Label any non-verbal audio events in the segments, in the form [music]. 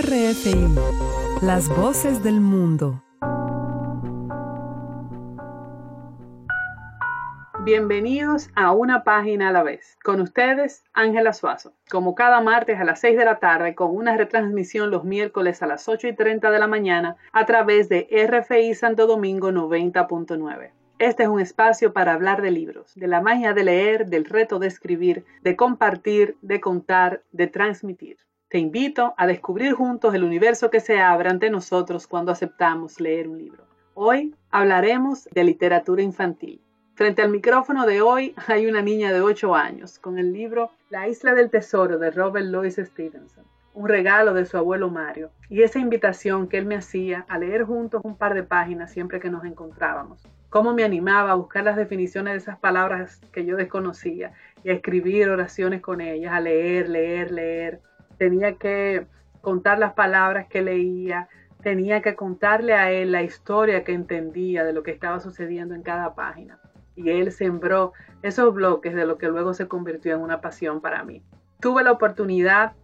RFI, las voces del mundo. Bienvenidos a una página a la vez. Con ustedes, Ángela Suazo. Como cada martes a las 6 de la tarde, con una retransmisión los miércoles a las 8 y 30 de la mañana a través de RFI Santo Domingo 90.9. Este es un espacio para hablar de libros, de la magia de leer, del reto de escribir, de compartir, de contar, de transmitir. Te invito a descubrir juntos el universo que se abre ante nosotros cuando aceptamos leer un libro. Hoy hablaremos de literatura infantil. Frente al micrófono de hoy hay una niña de 8 años con el libro La isla del tesoro de Robert Louis Stevenson, un regalo de su abuelo Mario, y esa invitación que él me hacía a leer juntos un par de páginas siempre que nos encontrábamos. Cómo me animaba a buscar las definiciones de esas palabras que yo desconocía y a escribir oraciones con ellas, a leer, leer, leer. Tenía que contar las palabras que leía, tenía que contarle a él la historia que entendía de lo que estaba sucediendo en cada página y él sembró esos bloques de lo que luego se convirtió en una pasión para mí. Tuve la oportunidad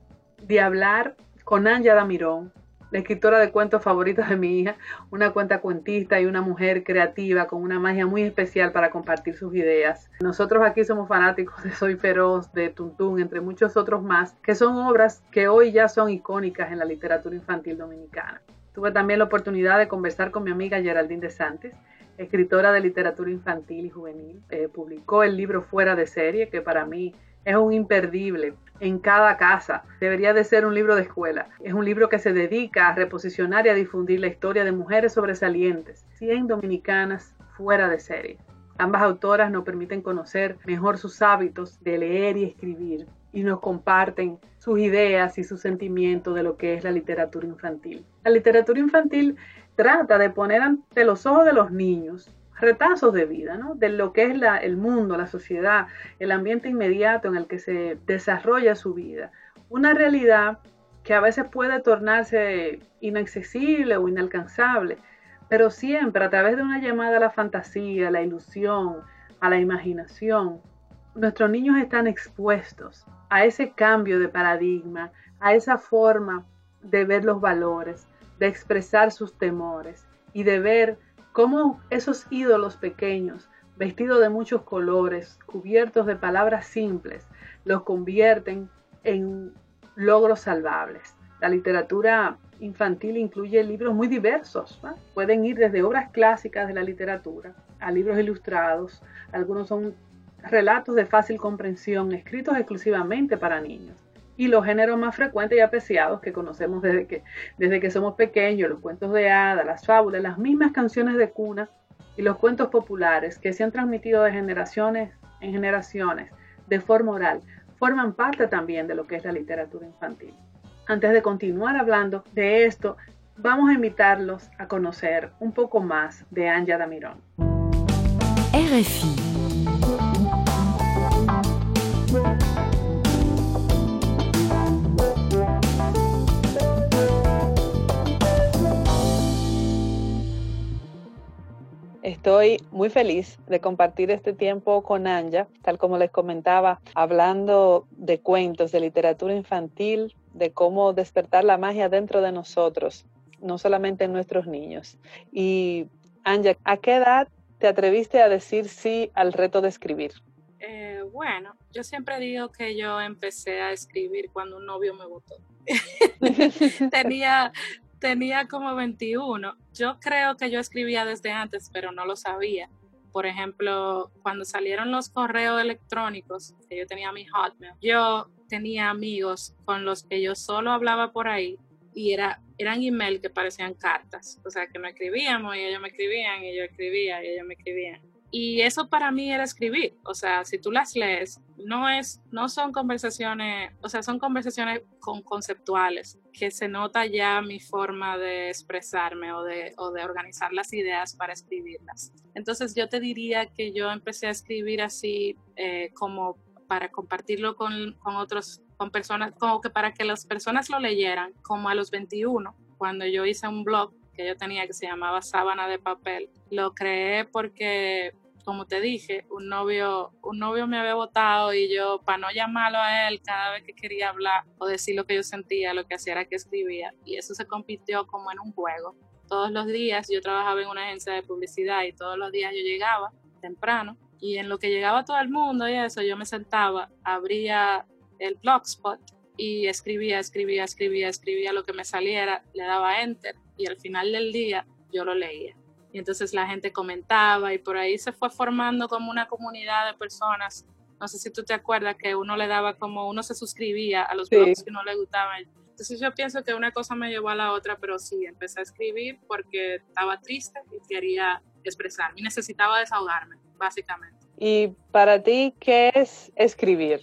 de hablar con Anja Damirón, la escritora de cuentos favoritos de mi hija, una cuenta cuentista y una mujer creativa con una magia muy especial para compartir sus ideas. Nosotros aquí somos fanáticos de Soy Feroz, de Tuntún, entre muchos otros más, que son obras que hoy ya son icónicas en la literatura infantil dominicana. Tuve también la oportunidad de conversar con mi amiga Geraldine de Santis, escritora de literatura infantil y juvenil. Eh, publicó el libro Fuera de serie, que para mí es un imperdible en cada casa. Debería de ser un libro de escuela. Es un libro que se dedica a reposicionar y a difundir la historia de mujeres sobresalientes, 100 dominicanas fuera de serie. Ambas autoras nos permiten conocer mejor sus hábitos de leer y escribir y nos comparten sus ideas y sus sentimientos de lo que es la literatura infantil. La literatura infantil trata de poner ante los ojos de los niños retazos de vida, ¿no? de lo que es el mundo, la sociedad, el ambiente inmediato en el que se desarrolla su vida. Una realidad que a veces puede tornarse inaccesible o inalcanzable, pero siempre a través de una llamada a la fantasía, a la ilusión, a la imaginación, nuestros niños están expuestos a ese cambio de paradigma, a esa forma de ver los valores, de expresar sus temores y de ver cómo esos ídolos pequeños, vestidos de muchos colores, cubiertos de palabras simples, los convierten en logros salvables. La literatura infantil incluye libros muy diversos. Pueden ir desde obras clásicas de la literatura a libros ilustrados. Algunos son relatos de fácil comprensión escritos exclusivamente para niños y los géneros más frecuentes y apreciados que conocemos desde que, desde que somos pequeños, los cuentos de hadas, las fábulas, las mismas canciones de cuna y los cuentos populares que se han transmitido de generaciones en generaciones de forma oral, forman parte también de lo que es la literatura infantil. Antes de continuar hablando de esto, vamos a invitarlos a conocer un poco más de Anja Damirón. RFI Estoy muy feliz de compartir este tiempo con Anja, tal como les comentaba, hablando de cuentos, de literatura infantil, de cómo despertar la magia dentro de nosotros, no solamente en nuestros niños. Y Anja, ¿a qué edad te atreviste a decir sí al reto de escribir? Eh, bueno, yo siempre digo que yo empecé a escribir cuando un novio me votó. [laughs] [laughs] tenía, tenía como 21. Yo creo que yo escribía desde antes, pero no lo sabía. Por ejemplo, cuando salieron los correos electrónicos, que yo tenía mi Hotmail, yo tenía amigos con los que yo solo hablaba por ahí y era, eran email que parecían cartas. O sea, que me escribíamos y ellos me escribían y yo escribía y ellos me escribían. Y eso para mí era escribir. O sea, si tú las lees, no es, no son conversaciones, o sea, son conversaciones con conceptuales, que se nota ya mi forma de expresarme o de, o de organizar las ideas para escribirlas. Entonces yo te diría que yo empecé a escribir así eh, como para compartirlo con, con otros, con personas, como que para que las personas lo leyeran, como a los 21, cuando yo hice un blog que yo tenía que se llamaba Sábana de Papel. Lo creé porque como te dije, un novio, un novio me había votado y yo, para no llamarlo a él cada vez que quería hablar o decir lo que yo sentía, lo que hacía era que escribía. Y eso se compitió como en un juego. Todos los días yo trabajaba en una agencia de publicidad y todos los días yo llegaba temprano y en lo que llegaba todo el mundo y eso, yo me sentaba, abría el blogspot y escribía, escribía, escribía, escribía lo que me saliera, le daba enter y al final del día yo lo leía. Y entonces la gente comentaba y por ahí se fue formando como una comunidad de personas. No sé si tú te acuerdas que uno le daba como, uno se suscribía a los blogs que no le gustaban. Entonces yo pienso que una cosa me llevó a la otra, pero sí, empecé a escribir porque estaba triste y quería expresarme y necesitaba desahogarme, básicamente. ¿Y para ti qué es escribir?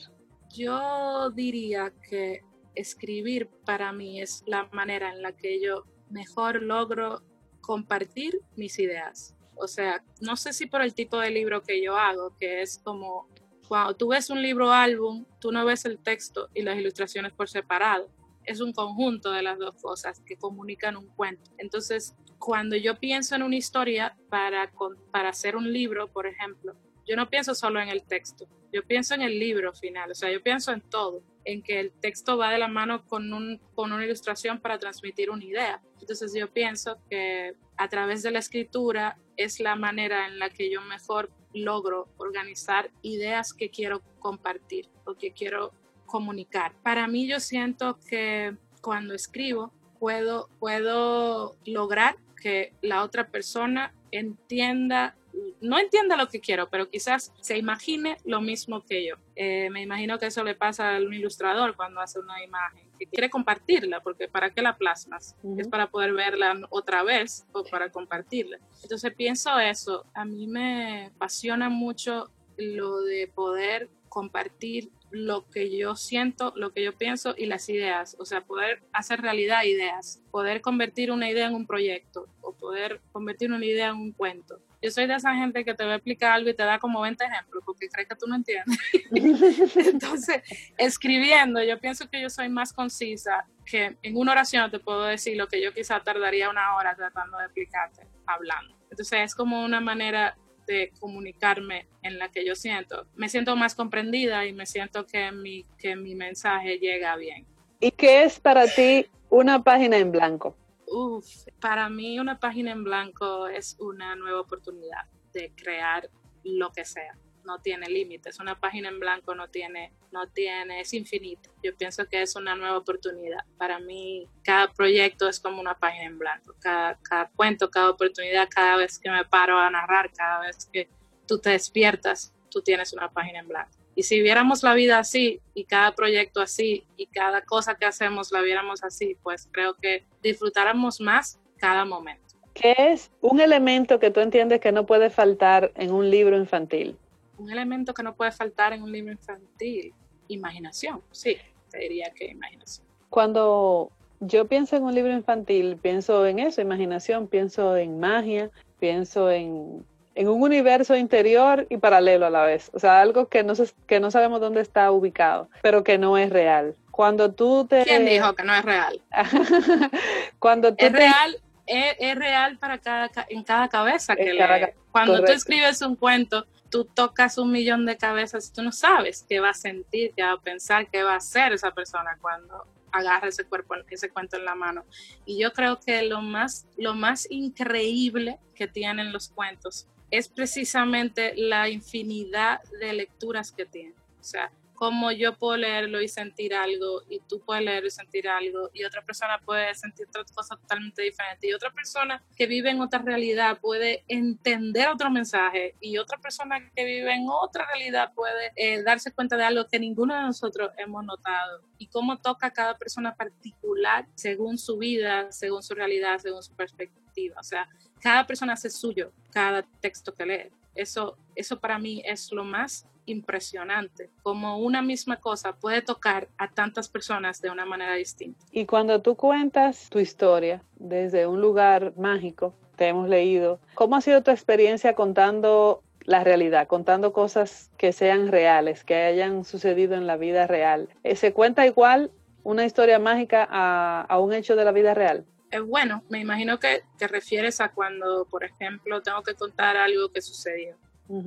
Yo diría que escribir para mí es la manera en la que yo mejor logro compartir mis ideas. O sea, no sé si por el tipo de libro que yo hago, que es como cuando tú ves un libro álbum, tú no ves el texto y las ilustraciones por separado. Es un conjunto de las dos cosas que comunican un cuento. Entonces, cuando yo pienso en una historia para, para hacer un libro, por ejemplo, yo no pienso solo en el texto, yo pienso en el libro final, o sea, yo pienso en todo, en que el texto va de la mano con, un, con una ilustración para transmitir una idea. Entonces yo pienso que a través de la escritura es la manera en la que yo mejor logro organizar ideas que quiero compartir o que quiero comunicar. Para mí yo siento que cuando escribo puedo, puedo lograr que la otra persona entienda no entienda lo que quiero, pero quizás se imagine lo mismo que yo. Eh, me imagino que eso le pasa a un ilustrador cuando hace una imagen, que quiere compartirla, porque ¿para qué la plasmas? ¿Es para poder verla otra vez o para compartirla? Entonces pienso eso, a mí me apasiona mucho lo de poder compartir lo que yo siento, lo que yo pienso y las ideas, o sea, poder hacer realidad ideas, poder convertir una idea en un proyecto o poder convertir una idea en un cuento. Yo soy de esa gente que te va a explicar algo y te da como 20 ejemplos porque cree que tú no entiendes. [laughs] Entonces, escribiendo, yo pienso que yo soy más concisa que en una oración te puedo decir lo que yo quizá tardaría una hora tratando de explicarte hablando. Entonces, es como una manera de comunicarme en la que yo siento. Me siento más comprendida y me siento que mi, que mi mensaje llega bien. ¿Y qué es para ti una página en blanco? Uf, para mí una página en blanco es una nueva oportunidad de crear lo que sea. No tiene límites. Una página en blanco no tiene, no tiene, es infinita. Yo pienso que es una nueva oportunidad. Para mí, cada proyecto es como una página en blanco. Cada, cada cuento, cada oportunidad, cada vez que me paro a narrar, cada vez que tú te despiertas, tú tienes una página en blanco. Y si viéramos la vida así y cada proyecto así y cada cosa que hacemos la viéramos así, pues creo que disfrutáramos más cada momento. ¿Qué es un elemento que tú entiendes que no puede faltar en un libro infantil? Un elemento que no puede faltar en un libro infantil, imaginación, sí, te diría que imaginación. Cuando yo pienso en un libro infantil, pienso en eso, imaginación, pienso en magia, pienso en en un universo interior y paralelo a la vez. O sea, algo que no, que no sabemos dónde está ubicado, pero que no es real. Cuando tú te... ¿Quién dijo que no es real? [laughs] Cuando tú es real, es, real para cada, en cada cabeza que Cuando tú escribes un cuento, tú tocas un millón de cabezas y tú no sabes qué va a sentir, qué va a pensar, qué va a hacer esa persona cuando agarra ese cuerpo, ese cuento en la mano. Y yo creo que lo más, lo más increíble que tienen los cuentos es precisamente la infinidad de lecturas que tiene. O sea, como yo puedo leerlo y sentir algo, y tú puedes leerlo y sentir algo, y otra persona puede sentir otra cosa totalmente diferente, y otra persona que vive en otra realidad puede entender otro mensaje, y otra persona que vive en otra realidad puede eh, darse cuenta de algo que ninguno de nosotros hemos notado, y cómo toca cada persona particular según su vida, según su realidad, según su perspectiva. O sea, cada persona hace suyo cada texto que lee. Eso, eso para mí es lo más impresionante, como una misma cosa puede tocar a tantas personas de una manera distinta. Y cuando tú cuentas tu historia desde un lugar mágico, te hemos leído, ¿cómo ha sido tu experiencia contando la realidad, contando cosas que sean reales, que hayan sucedido en la vida real? ¿Se cuenta igual una historia mágica a un hecho de la vida real? Bueno, me imagino que te refieres a cuando, por ejemplo, tengo que contar algo que sucedió.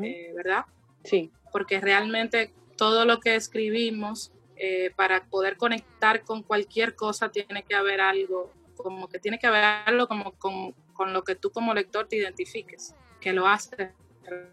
eh, ¿verdad? Sí. Porque realmente todo lo que escribimos, eh, para poder conectar con cualquier cosa, tiene que haber algo, como que tiene que haber algo como con, con lo que tú como lector te identifiques, que lo hace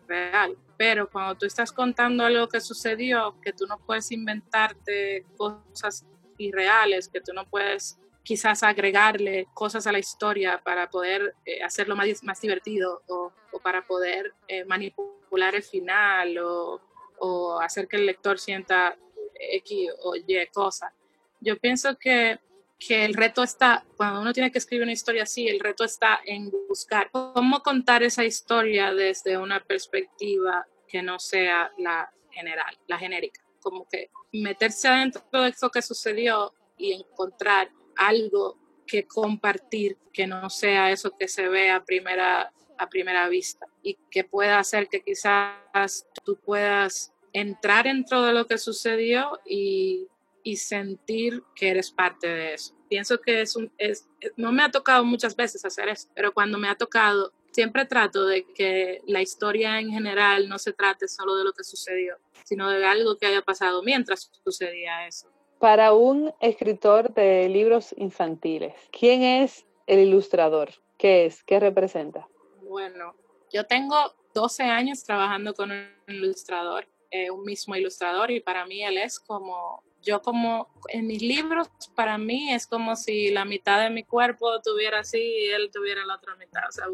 real. Pero cuando tú estás contando algo que sucedió, que tú no puedes inventarte cosas irreales, que tú no puedes quizás agregarle cosas a la historia para poder eh, hacerlo más, más divertido o, para poder eh, manipular el final o, o, hacer que el lector sienta X o Y cosa. Yo pienso que, que el reto está, cuando uno tiene que escribir una historia así, el reto está en buscar cómo contar esa historia desde una perspectiva que no sea la general, la genérica, como que meterse adentro de eso que sucedió y encontrar algo que compartir que no sea eso que se ve a primera, a primera vista y que pueda hacer que quizás tú puedas entrar dentro de lo que sucedió y, y sentir que eres parte de eso. Pienso que es un, es, no me ha tocado muchas veces hacer eso, pero cuando me ha tocado, siempre trato de que la historia en general no se trate solo de lo que sucedió, sino de algo que haya pasado mientras sucedía eso. Para un escritor de libros infantiles, ¿quién es el ilustrador? ¿Qué es? ¿Qué representa? Bueno, yo tengo 12 años trabajando con un ilustrador, eh, un mismo ilustrador, y para mí él es como, yo como, en mis libros, para mí es como si la mitad de mi cuerpo tuviera así y él tuviera la otra mitad. O sea,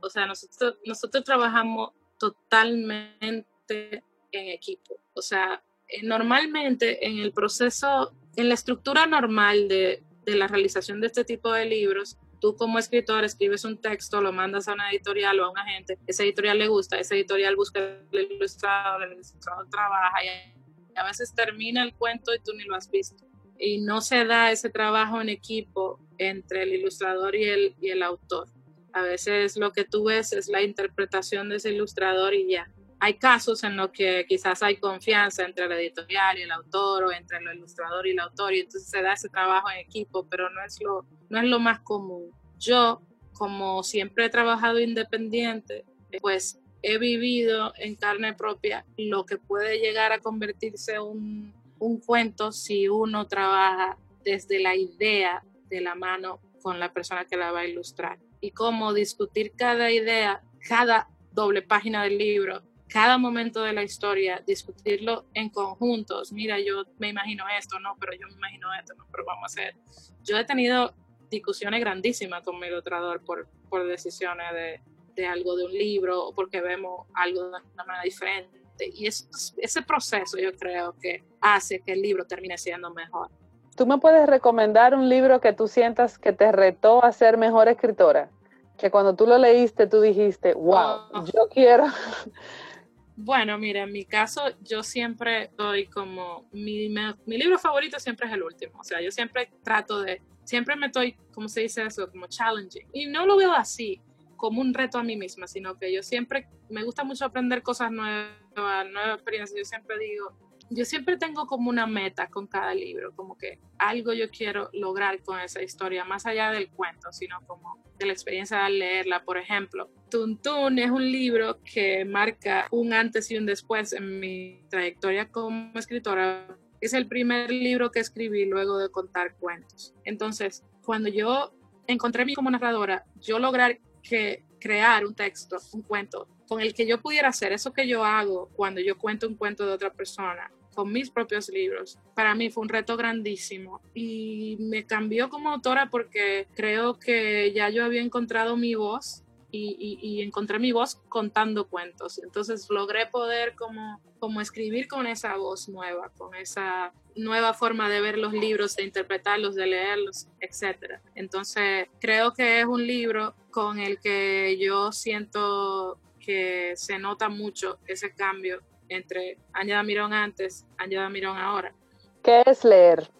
o sea nosotros, nosotros trabajamos totalmente en equipo. O sea, normalmente en el proceso, en la estructura normal de, de, la realización de este tipo de libros, tú como escritor escribes un texto, lo mandas a una editorial o a un agente, esa editorial le gusta, esa editorial busca el ilustrador, el ilustrador trabaja y a veces termina el cuento y tú ni lo has visto. Y no se da ese trabajo en equipo entre el ilustrador y el, y el autor. A veces lo que tú ves es la interpretación de ese ilustrador y ya hay casos en los que quizás hay confianza entre el editorial y el autor o entre el ilustrador y el autor y entonces se da ese trabajo en equipo, pero no es lo, no es lo más común. Yo, como siempre he trabajado independiente, pues he vivido en carne propia lo que puede llegar a convertirse un, un cuento si uno trabaja desde la idea de la mano con la persona que la va a ilustrar y cómo discutir cada idea, cada doble página del libro cada momento de la historia, discutirlo en conjuntos. Mira, yo me imagino esto, no, pero yo me imagino esto, no, pero vamos a hacer. Yo he tenido discusiones grandísimas con mi ilustrador por, por decisiones de, de, algo de un libro o porque vemos algo de una manera diferente. Y es, ese proceso yo creo que hace que el libro termine siendo mejor. ¿Tú me puedes recomendar un libro que tú sientas que te retó a ser mejor escritora? Que cuando tú lo leíste tú dijiste, wow, oh. yo quiero Bueno, mira, en mi caso yo siempre doy como, mi, mi, libro favorito siempre es el último, o sea, yo siempre trato de, siempre me estoy, ¿cómo se dice eso? Como challenging. Y no lo veo así, como un reto a mí misma, sino que yo siempre, me gusta mucho aprender cosas nuevas, nuevas experiencias, yo siempre digo, yo siempre tengo como una meta con cada libro, como que algo yo quiero lograr con esa historia, más allá del cuento, sino como de la experiencia de leerla. Por ejemplo, Tuntun es un libro que marca un antes y un después en mi trayectoria como escritora. Es el primer libro que escribí luego de contar cuentos. Entonces, cuando yo encontré a mí como narradora, yo lograr que crear un texto, un cuento, con el que yo pudiera hacer eso que yo hago cuando yo cuento un cuento de otra persona, con mis propios libros. Para mí fue un reto grandísimo y me cambió como autora porque creo que ya yo había encontrado mi voz y, y, encontré mi voz contando cuentos. Entonces logré poder como, como escribir con esa voz nueva, con esa nueva forma de ver los libros, de interpretarlos, de leerlos, etc. Entonces creo que es un libro con el que yo siento que se nota mucho ese cambio entre Ángela Mirón antes, Ángela Mirón ahora. ¿Qué es leer?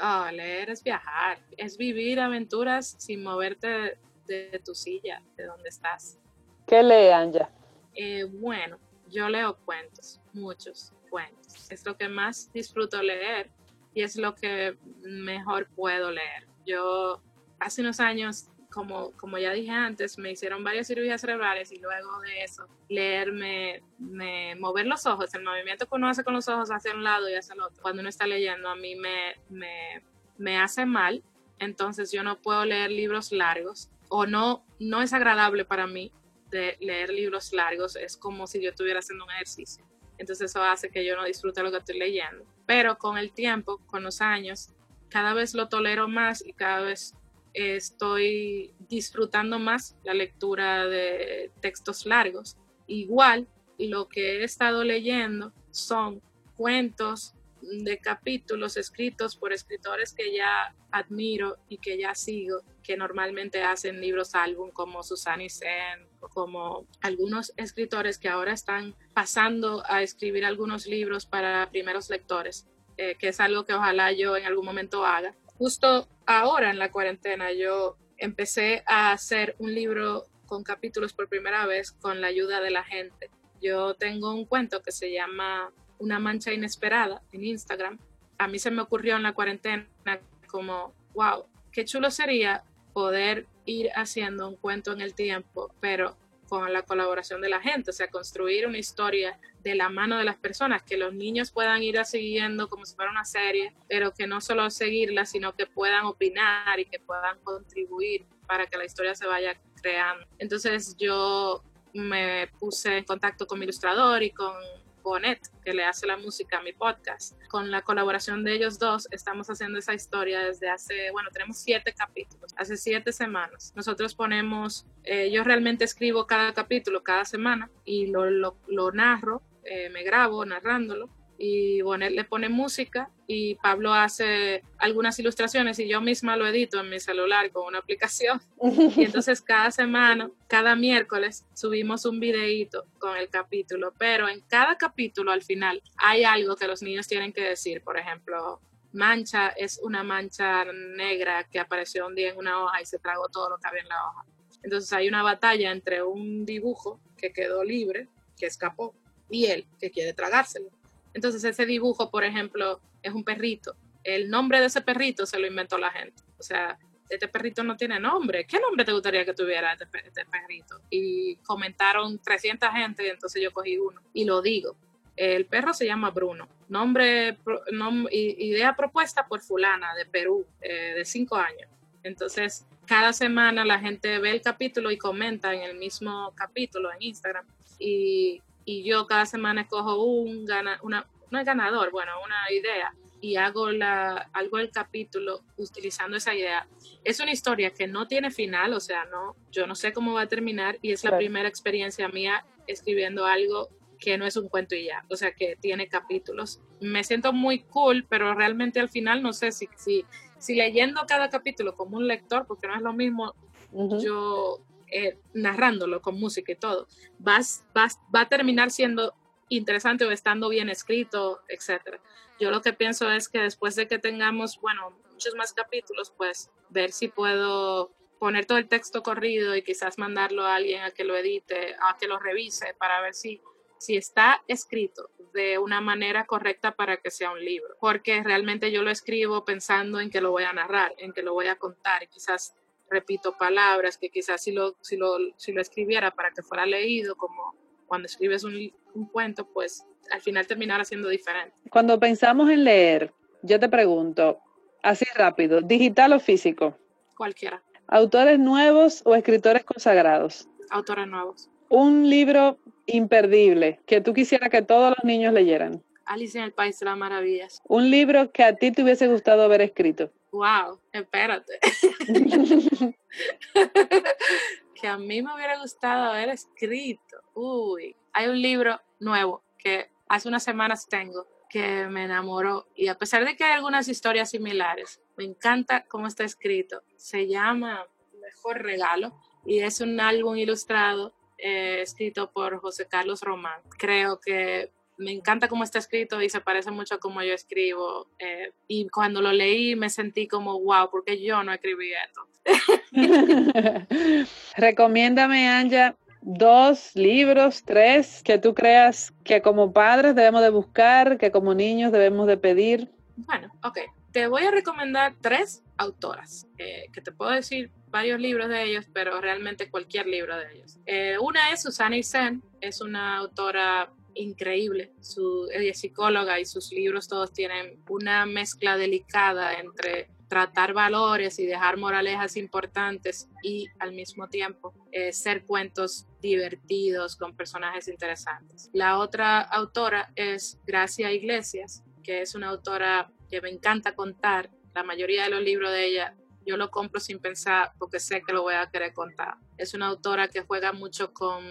Oh, leer es viajar, es vivir aventuras sin moverte de, tu silla, de donde estás. ¿Qué lee Anja? Eh, bueno, yo leo cuentos, muchos cuentos. Es lo que más disfruto leer y es lo que mejor puedo leer. Yo hace unos años como, como ya dije antes, me hicieron varias cirugías cerebrales y luego de eso, leerme, me, mover los ojos, el movimiento que uno hace con los ojos hacia un lado y hacia el otro, cuando uno está leyendo, a mí me, me, me hace mal, entonces yo no puedo leer libros largos o no, no es agradable para mí de leer libros largos, es como si yo estuviera haciendo un ejercicio. Entonces eso hace que yo no disfrute lo que estoy leyendo. Pero con el tiempo, con los años, cada vez lo tolero más y cada vez estoy disfrutando más la lectura de textos largos. Igual, lo que he estado leyendo son cuentos de capítulos escritos por escritores que ya admiro y que ya sigo, que normalmente hacen libros álbum como Susani Sen como algunos escritores que ahora están pasando a escribir algunos libros para primeros lectores, eh, que es algo que ojalá yo en algún momento haga justo ahora en la cuarentena yo empecé a hacer un libro con capítulos por primera vez con la ayuda de la gente. Yo tengo un cuento que se llama Una mancha inesperada en Instagram. A mí se me ocurrió en la cuarentena como, wow, qué chulo sería poder ir haciendo un cuento en el tiempo, pero con la colaboración de la gente, o sea, construir una historia de la mano de las personas, que los niños puedan ir siguiendo como si fuera una serie, pero que no solo seguirla, sino que puedan opinar y que puedan contribuir para que la historia se vaya creando. Entonces yo me puse en contacto con mi ilustrador y con Bonet, que le hace la música a mi podcast. Con la colaboración de ellos dos, estamos haciendo esa historia desde hace, bueno, tenemos siete capítulos, hace siete semanas. Nosotros ponemos, eh, yo realmente escribo cada capítulo cada semana y lo, narro, eh, me grabo narrándolo y bueno, le pone música y Pablo hace algunas ilustraciones y yo misma lo edito en mi celular con una aplicación. Y [laughs] entonces cada semana, cada miércoles subimos un videíto con el capítulo, pero en cada capítulo al final hay algo que los niños tienen que decir, por ejemplo, mancha es una mancha negra que apareció un día en una hoja y se tragó todo lo que había en la hoja. Entonces hay una batalla entre un dibujo que quedó libre, que escapó, y él que quiere tragárselo. Entonces ese dibujo, por ejemplo, es un perrito. El nombre de ese perrito se lo inventó la gente. O sea, este perrito no tiene nombre. ¿Qué nombre te gustaría que tuviera este, este perrito? Y comentaron 300 gente, entonces yo cogí uno y lo digo. El perro se llama Bruno. Nombre, idea propuesta por fulana de Perú, eh, de 5 años. Entonces, cada semana la gente ve el capítulo y comenta en el mismo capítulo en Instagram. Y y yo cada semana escojo un gana, una, ganador, bueno, una idea y hago, la, algo el capítulo utilizando esa idea. Es una historia que no tiene final, o sea, no, yo no sé cómo va a terminar y es la primera experiencia mía escribiendo algo que no es un cuento y ya, o sea, que tiene capítulos. Me siento muy cool, pero realmente al final no sé si, si, si leyendo cada capítulo como un lector, porque no es lo mismo yo eh, narrándolo con música y todo, vas, vas, va a terminar siendo interesante o estando bien escrito, etcétera. Yo lo que pienso es que después de que tengamos, bueno, muchos más capítulos, pues ver si puedo poner todo el texto corrido y quizás mandarlo a alguien a que lo edite, a que lo revise para ver si, si está escrito de una manera correcta para que sea un libro. Porque realmente yo lo escribo pensando en que lo voy a narrar, en que lo voy a contar. Quizás repito palabras que quizás si lo, si lo, si lo escribiera para que fuera leído, como cuando escribes un, un cuento, pues al final terminara siendo diferente. Cuando pensamos en leer, yo te pregunto, así rápido, ¿digital o físico? Cualquiera. ¿Autores nuevos o escritores consagrados? Autores nuevos. Un libro imperdible que tú quisieras que todos los niños leyeran. Alice en el País de las Maravillas. Un libro que a ti te hubiese gustado haber escrito. Wow, espérate. [laughs] que a mí me hubiera gustado haber escrito. Uy, hay un libro nuevo que hace unas semanas tengo que me enamoró y a pesar de que hay algunas historias similares, me encanta cómo está escrito. Se llama Mejor Regalo y es un álbum ilustrado eh, escrito por José Carlos Román. Creo que me encanta cómo está escrito y se parece mucho a cómo yo escribo. Eh, y cuando lo leí me sentí como, wow, porque yo no escribí esto. [laughs] Recomiéndame, Anja, dos libros, tres, que tú creas que como padres debemos de buscar, que como niños debemos de pedir. Bueno, ok. Te voy a recomendar tres autoras, eh, que te puedo decir varios libros de ellos, pero realmente cualquier libro de ellos. Eh, una es Susana Isen, es una autora increíble, su, ella es psicóloga y sus libros todos tienen una mezcla delicada entre tratar valores y dejar moralejas importantes y al mismo tiempo eh, ser cuentos divertidos con personajes interesantes. La otra autora es Gracia Iglesias, que es una autora que me encanta contar. La mayoría de los libros de ella yo lo compro sin pensar porque sé que lo voy a querer contar. Es una autora que juega mucho con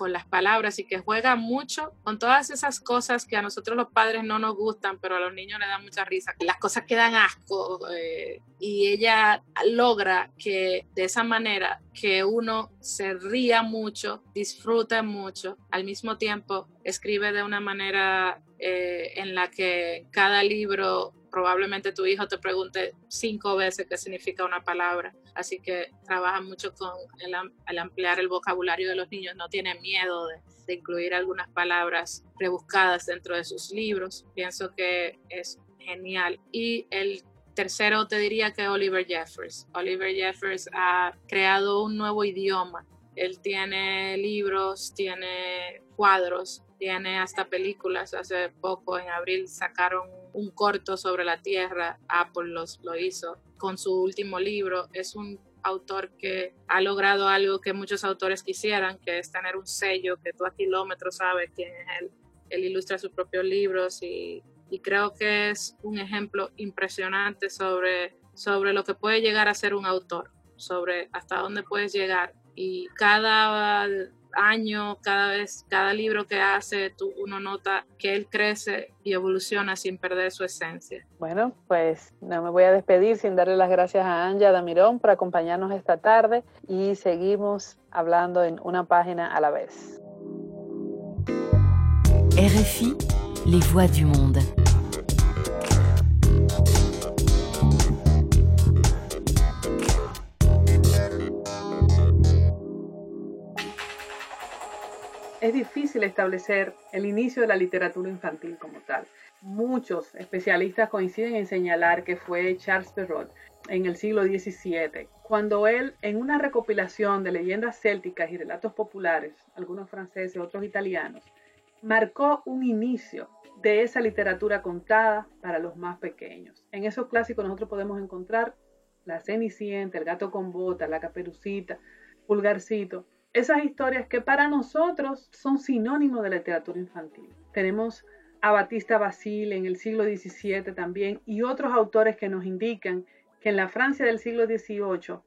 con las palabras y que juega mucho con todas esas cosas que a nosotros los padres no nos gustan, pero a los niños les dan mucha risa. Las cosas que dan asco eh, y ella logra que de esa manera que uno se ría mucho, disfrute mucho, al mismo tiempo escribe de una manera eh, en la que cada libro probablemente tu hijo te pregunte cinco veces qué significa una palabra. Así que trabaja mucho con el, ampliar el vocabulario de los niños. No tiene miedo de, de, incluir algunas palabras rebuscadas dentro de sus libros. Pienso que es genial. Y el tercero te diría que Oliver Jeffers. Oliver Jeffers ha creado un nuevo idioma. Él tiene libros, tiene cuadros, tiene hasta películas. Hace poco, en abril, sacaron un corto sobre la Tierra. Apple lo hizo con su último libro. Es un autor que ha logrado algo que muchos autores quisieran, que es tener un sello que tú a kilómetros sabes quién es él. Él ilustra sus propios libros y, y creo que es un ejemplo impresionante sobre, sobre lo que puede llegar a ser un autor, sobre hasta dónde puedes llegar. Y cada año, cada vez, cada libro que hace, tú, uno nota que él crece y evoluciona sin perder su esencia. Bueno, pues no me voy a despedir sin darle las gracias a Anja Damirón por acompañarnos esta tarde y seguimos hablando en una página a la vez. RFI, les voix du monde. Es difícil establecer el inicio de la literatura infantil como tal. Muchos especialistas coinciden en señalar que fue Charles Perrault en el siglo XVII, cuando él, en una recopilación de leyendas célticas y relatos populares, algunos franceses, otros italianos, marcó un inicio de esa literatura contada para los más pequeños. En esos clásicos nosotros podemos encontrar la Cenicienta, el gato con bota, la caperucita, Pulgarcito, esas historias que para nosotros son sinónimos de literatura infantil. Tenemos a Batista Basile en el siglo XVII también y otros autores que nos indican que en la Francia del siglo XVIII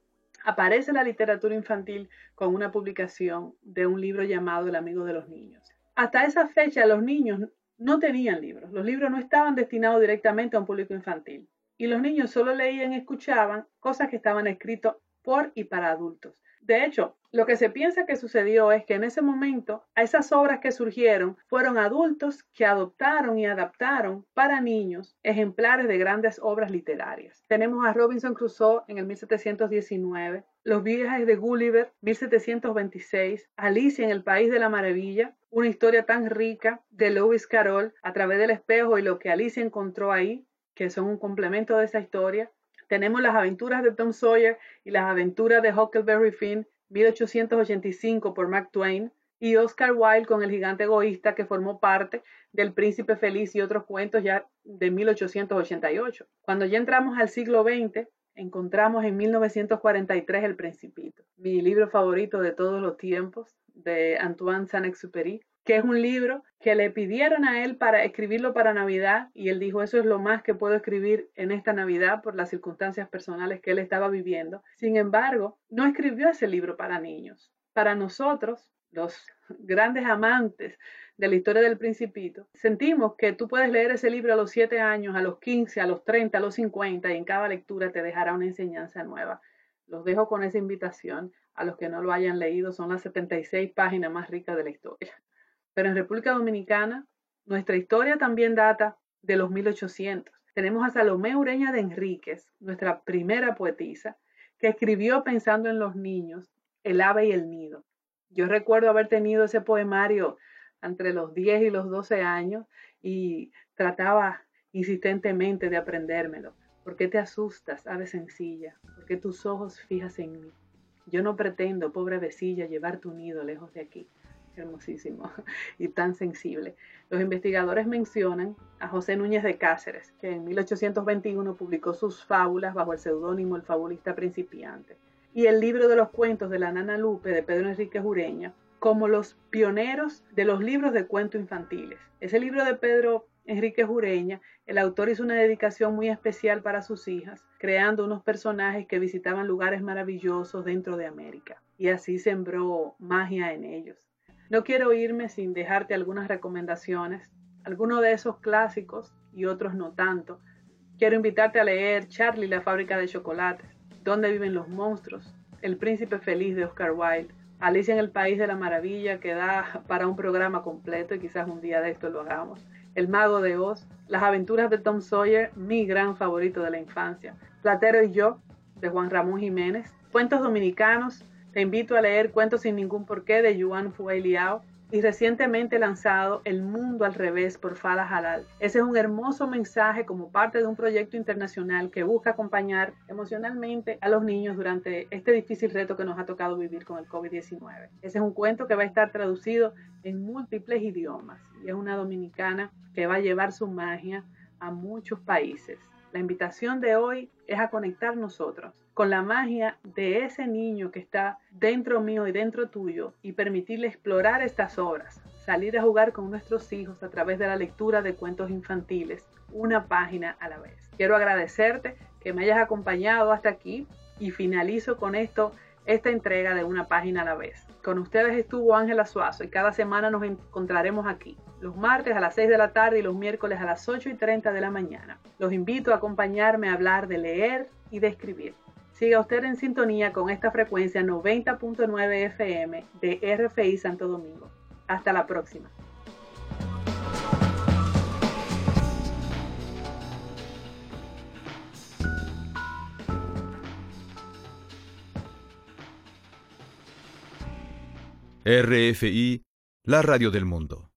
aparece la literatura infantil con una publicación de un libro llamado El amigo de los niños. Hasta esa fecha los niños no tenían libros, los libros no estaban destinados directamente a un público infantil y los niños solo leían y escuchaban cosas que estaban escritas por y para adultos. De hecho, lo que se piensa que sucedió es que en ese momento a esas obras que surgieron fueron adultos que adoptaron y adaptaron para niños ejemplares de grandes obras literarias. Tenemos a Robinson Crusoe en el 1719, Los viajes de Gulliver 1726, Alicia en el País de la Maravilla, una historia tan rica de Lewis Carroll a través del espejo y lo que Alicia encontró ahí, que son un complemento de esa historia. Tenemos las aventuras de Tom Sawyer y las aventuras de Huckleberry Finn, 1885 por Mark Twain, y Oscar Wilde con El gigante egoísta que formó parte del Príncipe Feliz y otros cuentos ya de 1888. Cuando ya entramos al siglo XX, encontramos en 1943 El Principito, mi libro favorito de todos los tiempos, de Antoine Saint-Exupéry, que es un libro que le pidieron a él para escribirlo para Navidad y él dijo, eso es lo más que puedo escribir en esta Navidad por las circunstancias personales que él estaba viviendo. Sin embargo, no escribió ese libro para niños. Para nosotros, los grandes amantes de la historia del principito, sentimos que tú puedes leer ese libro a los 7 años, a los 15, a los 30, a los 50 y en cada lectura te dejará una enseñanza nueva. Los dejo con esa invitación a los que no lo hayan leído. Son las 76 páginas más ricas de la historia. Pero en República Dominicana, nuestra historia también data de los 1800. Tenemos a Salomé Ureña de Enríquez, nuestra primera poetisa, que escribió pensando en los niños, el ave y el nido. Yo recuerdo haber tenido ese poemario entre los 10 y los 12 años y trataba insistentemente de aprendérmelo. ¿Por qué te asustas, ave sencilla? ¿Por qué tus ojos fijas en mí? Yo no pretendo, pobre vecilla, llevar tu nido lejos de aquí. Hermosísimo [laughs] y tan sensible. Los investigadores mencionan a José Núñez de Cáceres, que en 1821 publicó sus fábulas bajo el seudónimo El fabulista principiante, y el libro de los cuentos de la Nana Lupe de Pedro Enrique Jureña, como los pioneros de los libros de cuento infantiles. Ese libro de Pedro Enrique Jureña, el autor hizo una dedicación muy especial para sus hijas, creando unos personajes que visitaban lugares maravillosos dentro de América, y así sembró magia en ellos. No quiero irme sin dejarte algunas recomendaciones, algunos de esos clásicos y otros no tanto. Quiero invitarte a leer Charlie la fábrica de chocolates, Dónde viven los monstruos, El príncipe feliz de Oscar Wilde, Alicia en el país de la maravilla que da para un programa completo y quizás un día de esto lo hagamos. El Mago de Oz, Las aventuras de Tom Sawyer, mi gran favorito de la infancia, Platero y yo, de Juan Ramón Jiménez, Cuentos Dominicanos, te invito a leer Cuentos sin ningún porqué de Yuan Fue Liao y recientemente lanzado El Mundo al Revés por Fala Halal. Ese es un hermoso mensaje como parte de un proyecto internacional que busca acompañar emocionalmente a los niños durante este difícil reto que nos ha tocado vivir con el COVID-19. Ese es un cuento que va a estar traducido en múltiples idiomas y es una dominicana que va a llevar su magia a muchos países. La invitación de hoy es a conectar nosotros con la magia de ese niño que está dentro mío y dentro tuyo y permitirle explorar estas obras, salir a jugar con nuestros hijos a través de la lectura de cuentos infantiles, una página a la vez. Quiero agradecerte que me hayas acompañado hasta aquí y finalizo con esto esta entrega de una página a la vez. Con ustedes estuvo Ángela Suazo y cada semana nos encontraremos aquí, los martes a las 6 de la tarde y los miércoles a las 8 y 30 de la mañana. Los invito a acompañarme a hablar de leer y de escribir. Siga usted en sintonía con esta frecuencia 90.9 FM de RFI Santo Domingo. Hasta la próxima. RFI, la radio del mundo.